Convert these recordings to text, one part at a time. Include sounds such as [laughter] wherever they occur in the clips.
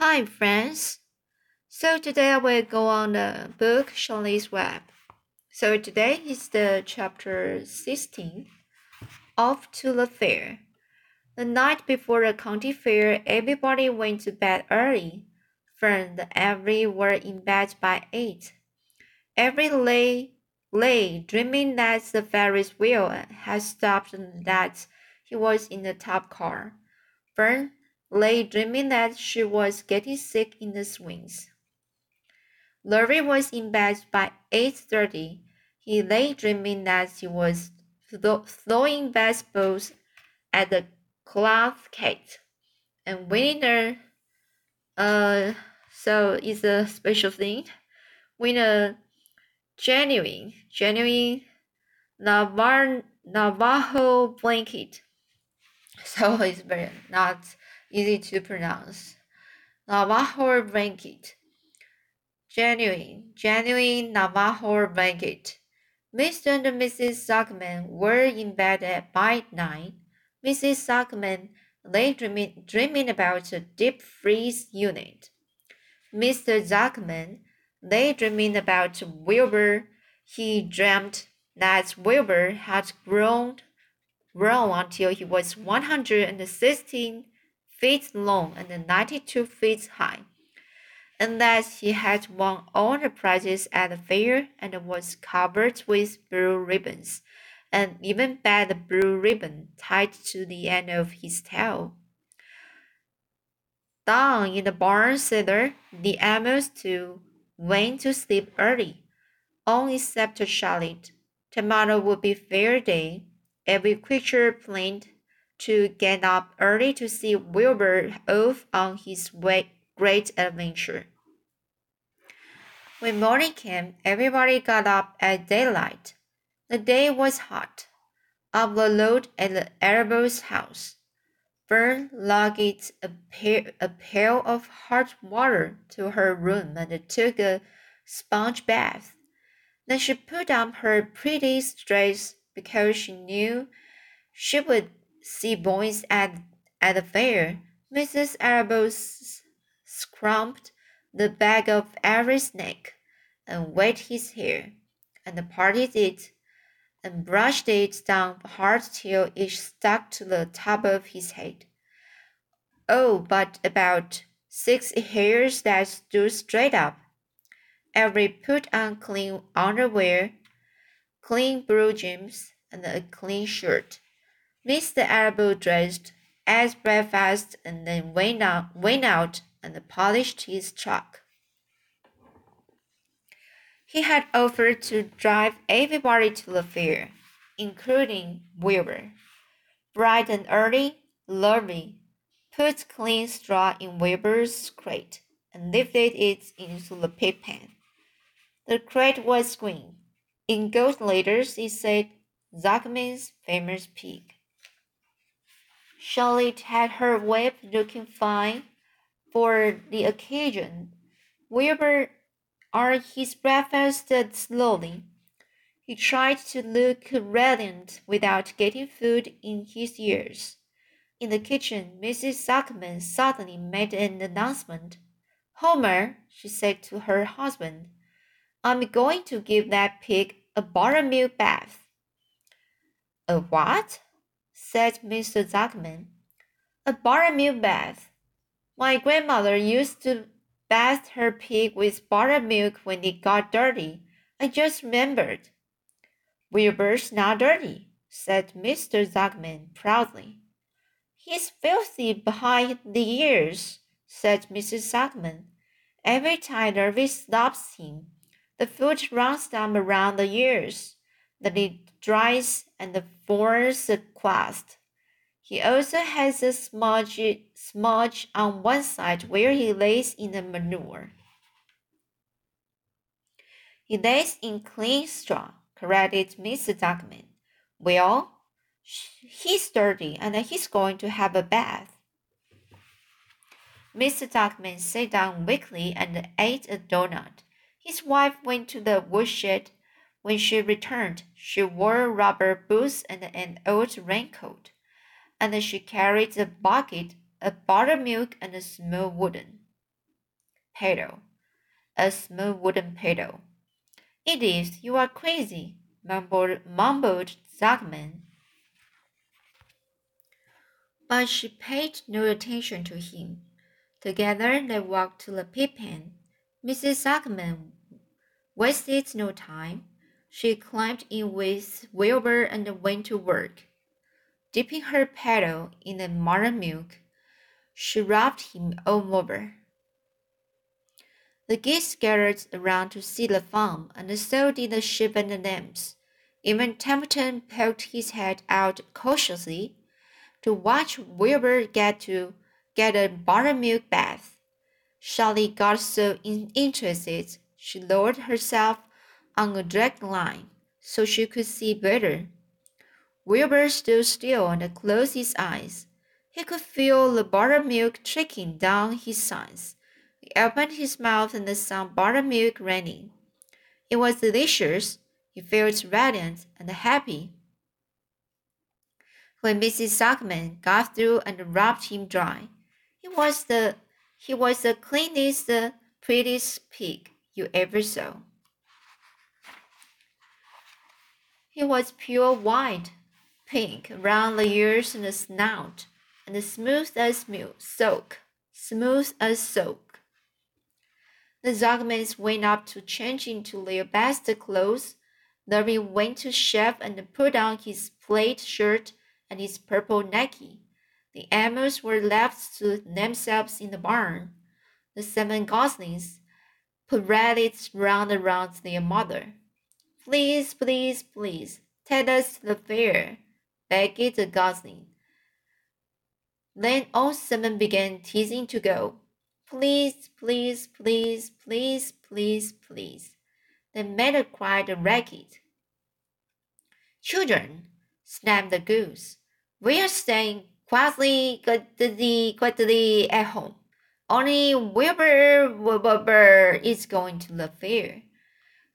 Hi, friends. So today I will go on the book Shirley's Web. So today is the chapter 16, Off to the Fair. The night before the county fair, everybody went to bed early. Fern and Avery were in bed by eight. Avery lay, lay dreaming that the Ferris wheel had stopped and that he was in the top car. Fern lay dreaming that she was getting sick in the swings. Larry was in bed by 8.30. He lay dreaming that he was throwing baseballs at the cloth cake and winning a uh so it's a special thing win a genuine genuine Navar Navajo blanket [laughs] so it's very not easy to pronounce Navajo blanket genuine genuine Navajo blanket Mr. and Mrs. Zuckerman were in bed at by nine Mrs. Zuckerman lay dreaming, dreaming about a deep freeze unit. Mr. Zuckerman lay dreaming about Wilbur. He dreamt that Wilbur had grown, grown until he was 116 feet long and 92 feet high, and that he had won all the prizes at the fair and was covered with blue ribbons and even had a blue ribbon tied to the end of his tail. Down in the barn cellar, the animals too went to sleep early, all except Charlotte. Tomorrow would be fair day. Every creature planned to get up early to see Wilbur off on his way, great adventure. When morning came, everybody got up at daylight. The day was hot. Up the road at the Arable's house, Fern lugged a, pail, a pail of hot water to her room and took a sponge bath. Then she put on her prettiest dress because she knew she would see boys at, at the fair. Mrs. Arable scrumped the back of Avery neck and wet his hair and parted it and brushed it down hard till it stuck to the top of his head. Oh, but about six hairs that stood straight up. Avery put on clean underwear, clean blue jeans, and a clean shirt. Mr. Arable dressed, ate breakfast, and then went out, went out and polished his truck. He had offered to drive everybody to the fair, including Wilbur. Bright and early, Larry put clean straw in Wilbur's crate and lifted it into the pig pen. The crate was green. In gold letters, it said Zuckerman's famous pig. Charlotte had her whip looking fine for the occasion. Wilbur ate his breakfast slowly. He tried to look radiant without getting food in his ears. In the kitchen, Mrs. Zuckerman suddenly made an announcement. Homer, she said to her husband, I'm going to give that pig a buttermilk bath. A what? Said Mr. Zuckerman. A buttermilk bath. My grandmother used to bathed her pig with buttermilk when it got dirty. I just remembered. Wilbur's not dirty, said Mr. Zuckerman proudly. He's filthy behind the ears, said Mrs. Zuckerman. Every time Nervy stops him, the foot runs down around the ears. Then it dries and forms a crust. He also has a smudge, smudge on one side where he lays in the manure. He lays in clean straw, corrected Mr. Duckman. Well, he's dirty and he's going to have a bath. Mr. Duckman sat down weakly and ate a donut. His wife went to the woodshed. When she returned, she wore rubber boots and an old raincoat and she carried a bucket, a buttermilk, and a small wooden. paddle, a small wooden paddle. Edith, you are crazy, mumbled, mumbled Zuckerman. But she paid no attention to him. Together they walked to the pig pen. Mrs. Zuckerman wasted no time. She climbed in with Wilbur and went to work. Dipping her paddle in the mother milk, she rubbed him all over. The geese gathered around to see the fun, and so did the sheep and the lambs. Even Templeton poked his head out cautiously to watch Wilbur get to get a buttermilk bath. Charlie got so interested she lowered herself on a drag line so she could see better. Wilbur stood still and closed his eyes. He could feel the buttermilk trickling down his sides. He opened his mouth and saw buttermilk raining. It was delicious. He felt radiant and happy. When Mrs. Zuckerman got through and rubbed him dry, he was the he was the cleanest, prettiest pig you ever saw. He was pure white, pink around the ears and the snout, and smooth as milk, silk, smooth as silk. The Zuckermans went up to change into their best clothes. Larry went to shave and put on his plaid shirt and his purple necky. The animals were left to themselves in the barn. The seven goslings paraded round and round their mother. Please, please, please, take us to the fair, begged the gosling. Then all seven began teasing to go. Please, please, please, please, please, please. The matter cried a racket. Children, snapped the goose, we are staying quietly, quietly, quietly at home. Only Wilbur, Wilbur is going to the fair.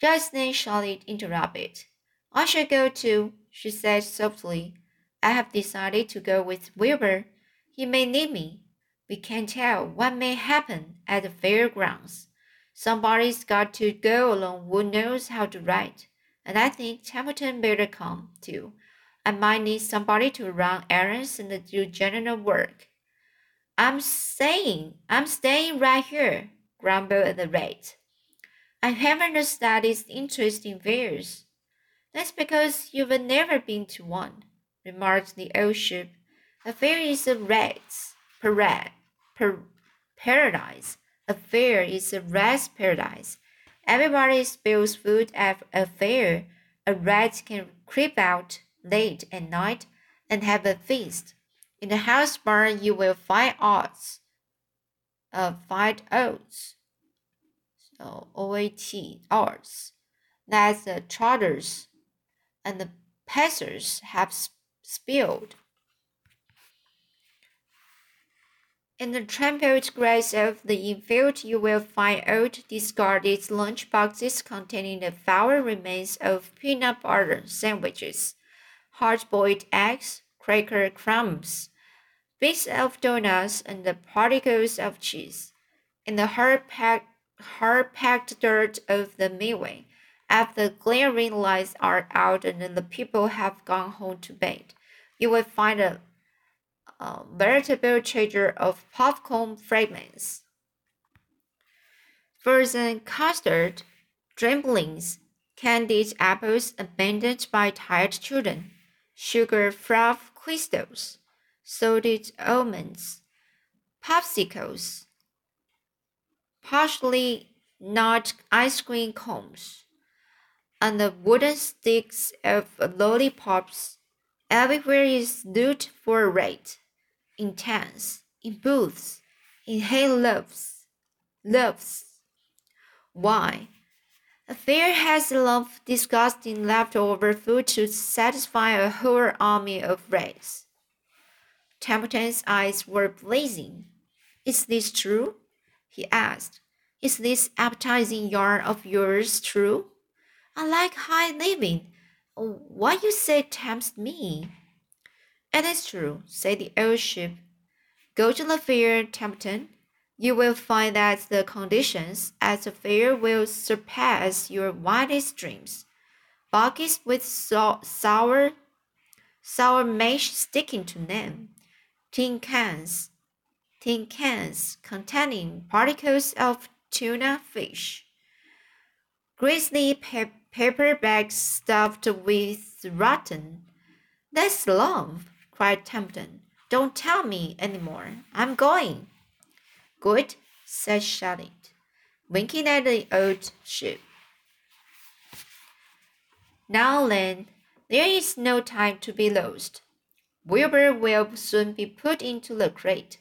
Just then Charlotte interrupted. I shall go too, she said softly. I have decided to go with Wilbur. He may need me. We can't tell what may happen at the fairgrounds. Somebody's got to go along who knows how to ride, and I think Templeton better come too. I might need somebody to run errands and do general work. I'm saying, I'm staying right here, grumbled the rat. I haven't studied interest in fairs. That's because you've never been to one, remarked the old sheep. A fair is a rat's parade, per, paradise. A fair is a rat's paradise. Everybody spills food at a fair. A rat can creep out late at night and have a feast. In the house barn, you will find oats, uh, find oats, Uh, so O-A-T, oats, that the trotters and the passers have spilled. In the trampled grass of the infield, you will find old discarded lunch boxes containing the foul remains of peanut butter sandwiches, hard-boiled eggs, cracker crumbs, bits of donuts, and the particles of cheese. In the hard-packed, hard-packed dirt of the midway, after the glaring lights are out and the people have gone home to bed, you will find a, a veritable treasure of popcorn fragments. Frozen custard, dribblings, candied apples abandoned by tired children, sugar fluff crystals, salted almonds, popsicles, partially not ice cream cones, and the wooden sticks of lollipops. Everywhere is loot for a rate, in tents, in booths, in hay lofts, lofts. Why? A fair has enough disgusting leftover food to satisfy a whole army of rats. Templeton's eyes were blazing. Is this true? he asked. Is this appetizing yarn of yours true? I like high living. What you say tempts me. It is true, said the old sheep. Go to the fair, Templeton. You will find that the conditions at the fair will surpass your wildest dreams. Buckets with so sour, sour mash sticking to them, tin cans, tin cans containing particles of tuna fish, grizzly pe paper bags stuffed with rotten. That's love, cried Templeton. Don't tell me any more. I'm going. Good, said Charlotte, winking at the old ship. Now then, there is no time to be lost. Wilbur will soon be put into the crate.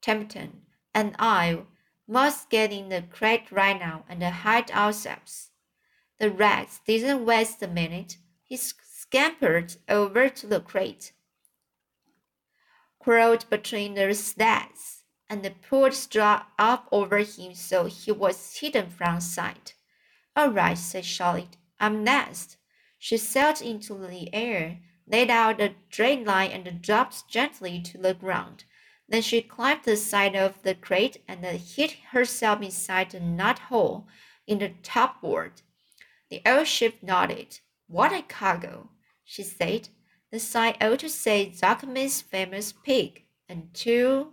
Templeton and I must get in the crate right now and hide ourselves. The rat didn't waste a minute. He scampered over to the crate, crawled between the slats, and pulled straw up over him so he was hidden from sight. All right, said Charlotte. I'm next. She sailed into the air, laid out a drain line, and dropped gently to the ground. Then she climbed the side of the crate and hid herself inside a knot hole in the top board. The old ship nodded. What a cargo, she said. The sign ought to say Zuckerman's famous pig and two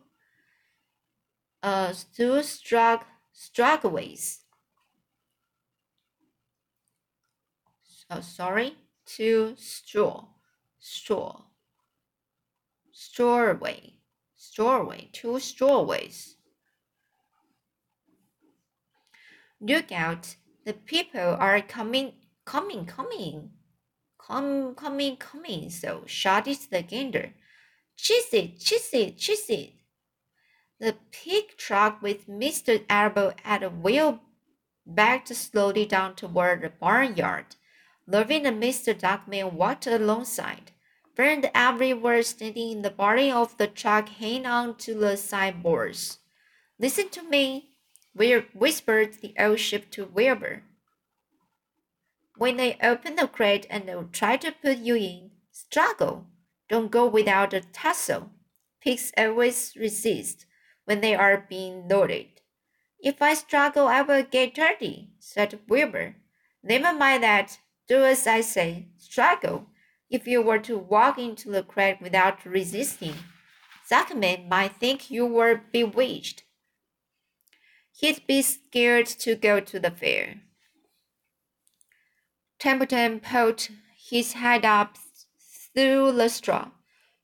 uh two strug strugways. Oh, sorry, two straw, straw, strawway strawway, two strawways. Look out, the people are coming, coming, coming. Come, coming, coming, so shouted the gander. Cheese it, cheese it, cheese it. The pig truck with Mr. Arable at the wheel backed slowly down toward the barnyard. Levin and Mr. Duckman walked alongside burned everywhere standing in the body of the truck hanging on to the sideboards. Listen to me, whispered the old ship to Wilbur. When they open the crate and try to put you in, struggle. Don't go without a tussle. Pigs always resist when they are being loaded. If I struggle, I will get dirty, said Wilbur. Never mind that. Do as I say. Struggle. If you were to walk into the crate without resisting, Zuckerman might think you were bewitched. He'd be scared to go to the fair. Templeton pulled his head up through the straw.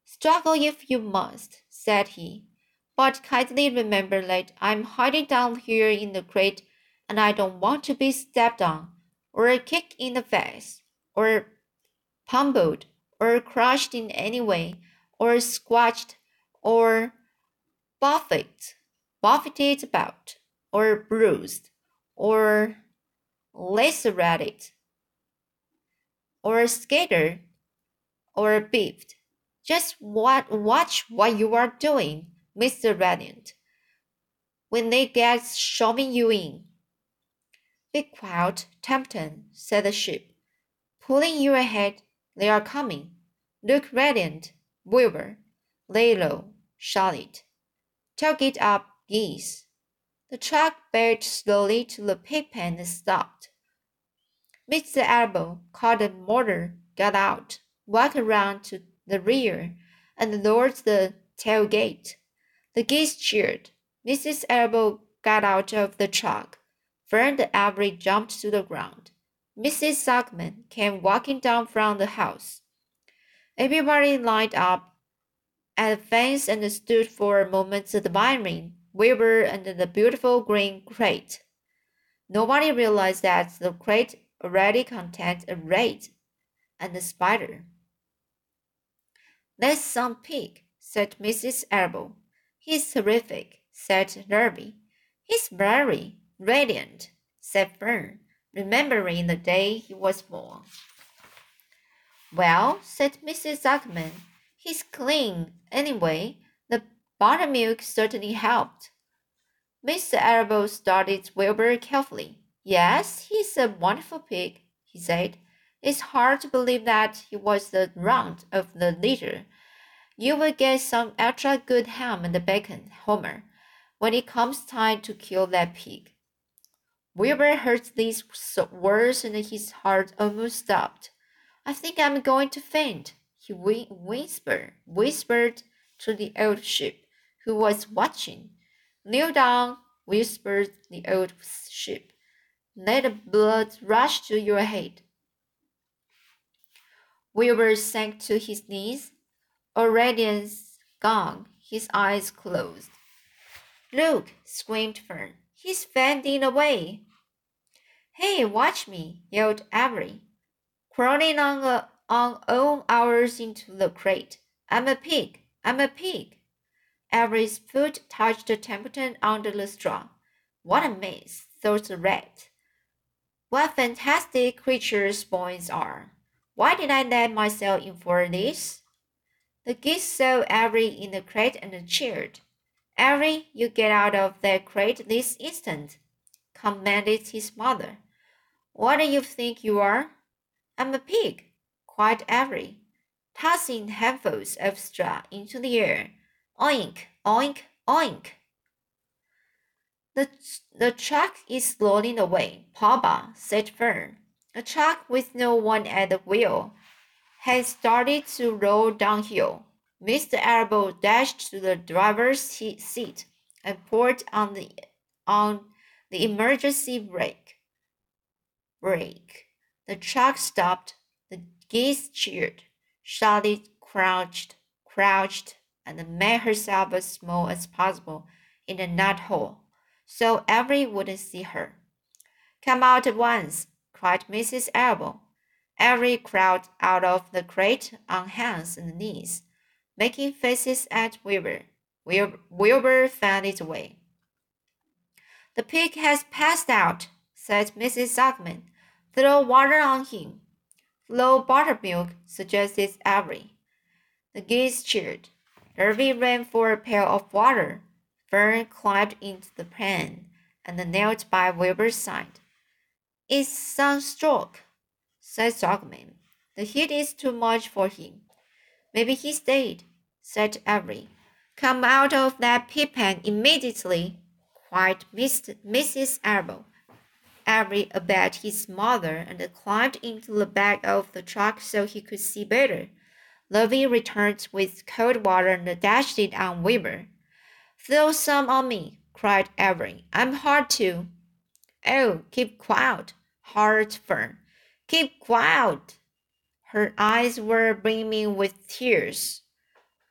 Struggle if you must, said he, but kindly remember that I'm hiding down here in the crate and I don't want to be stepped on, or kicked in the face, or pummeled or crushed in any way, or squashed or buffeted, buffeted about, or bruised, or lacerated, or scattered, or beefed. Just what, watch what you are doing, Mr. Radiant. When they get shoving you in. Be quiet, Templeton, said the ship, pulling you ahead they are coming. Look radiant, Wilbur. Lay low, Charlotte. It up, geese. The truck backed slowly to the pigpen and stopped. Mr. Arable caught the motor, got out, walked around to the rear, and lowered the tailgate. The geese cheered. Mrs. Arable got out of the truck. Fern Avery jumped to the ground. Mrs. Zuckerman came walking down from the house. Everybody lined up at the fence and stood for a moment admiring Wilbur and the beautiful green crate. Nobody realized that the crate already contained a rat and a spider. That's some pig, said Mrs. Arable. He's terrific, said Nervy. He's very radiant, said Fern remembering the day he was born. Well, said Mrs. Zuckerman, he's clean anyway. The buttermilk certainly helped. Mr. Arable studied Wilbur carefully. Yes, he's a wonderful pig, he said. It's hard to believe that he was the runt of the litter. You will get some extra good ham and bacon, Homer. when it comes time to kill that pig. Wilbur heard these words and his heart almost stopped. I think I'm going to faint, he whispered, whispered to the old sheep, who was watching. Kneel down, whispered the old sheep. Let the blood rush to your head. Wilbur sank to his knees, radiance gone, his eyes closed. Look, screamed Fern. He's fainting away. Hey, watch me, yelled Avery, crawling on, a, on all hours into the crate. I'm a pig. I'm a pig. Avery's foot touched the Templeton under the straw. What a mess, thought the rat. What fantastic creatures boys are. Why did I let myself in for this? The geese saw Avery in the crate and cheered. Avery, you get out of that crate this instant, commanded his mother. What do you think you are? I'm a pig, quite Avery, tossing handfuls of straw into the air. Oink, oink, oink. The, the truck is rolling away, Papa, said Fern. A truck with no one at the wheel had started to roll downhill. Mr. Arable dashed to the driver's seat and pulled on the on the emergency brake. Brake. The truck stopped. The geese cheered. Charlotte crouched, crouched, and made herself as small as possible in the nut hole, so Avery wouldn't see her. Come out at once, cried Mrs. Elbow. Avery crawled out of the crate on hands and knees, making faces at Wilbur. Wilbur found its way. The pig has passed out, said Mrs. Zuckerman. Throw water on him. Flow buttermilk, suggested Avery. The geese cheered. Irvy ran for a pail of water. Fern climbed into the pan and knelt by Wilbur's side. It's sunstroke, said Zuckerman. The heat is too much for him. Maybe he's dead, said Avery. Come out of that pig pen immediately, cried Mrs. Arable. Avery obeyed his mother and climbed into the back of the truck so he could see better. Lovey returned with cold water and dashed it on Wilbur. Throw some on me, cried Avery. I'm hard to. Oh, keep quiet, Hard Fern. Keep quiet. Her eyes were brimming with tears.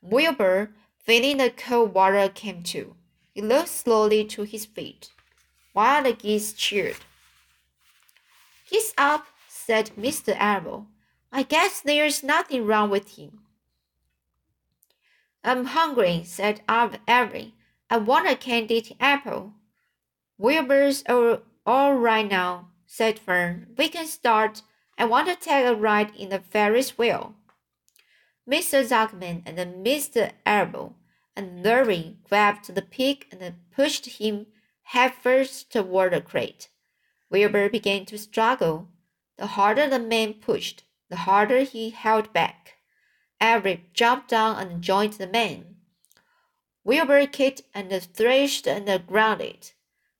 Wilbur, feeling the cold water, came to. He looked slowly to his feet, while the geese cheered. He's up, said Mr. Arable. I guess there's nothing wrong with him. I'm hungry, said Avery. I want a candied apple. Wilbur's all, all right now, said Fern. We can start. I want to take a ride in the Ferris wheel. Mr. Zuckerman and Mr. Arable and Larry grabbed the pig and pushed him headfirst toward the crate. Wilbur began to struggle. The harder the man pushed, the harder he held back. Avery jumped down and joined the man. Wilbur kicked and thrashed and grounded.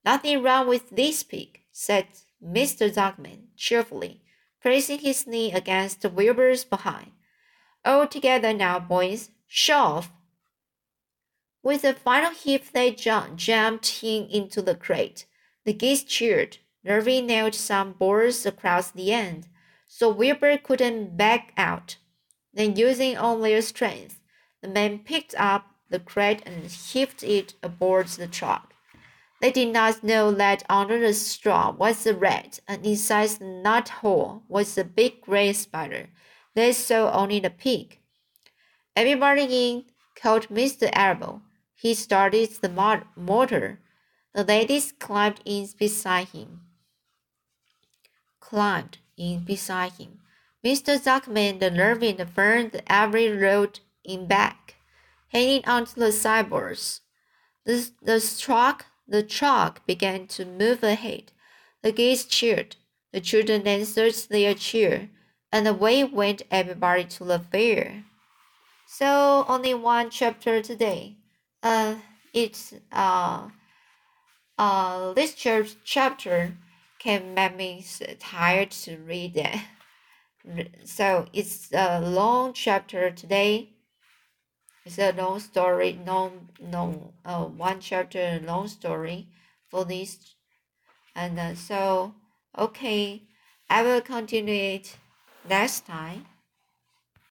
Nothing wrong with this pig, said Mr. Zuckerman cheerfully, placing his knee against Wilbur's behind. All together now, boys. Shove! With a final heave, they jumped him into the crate. The geese cheered. Nervy nailed some boards across the end, so Wilbur couldn't back out. Then, using all their strength, the men picked up the crate and heaved it aboard the truck. They did not know that under the straw was a rat, and inside the nut hole was a big gray spider. They saw only the pig. Everybody in, called Mr. Arable. He started the motor. The ladies climbed in beside him. Climbed in beside him. Mr. Zuckerman, the and Fern, Avery road in back, hanging onto the sideboards. The, the truck the truck began to move ahead. The geese cheered. The children answered their cheer, and away went everybody to the fair. So only one chapter today. Uh, it's uh uh, this chap chapter can make me tired to read it. [laughs] So it's a long chapter today. It's a long story, long, long, uh, one chapter long story for this. And uh, so, okay, I will continue it next time.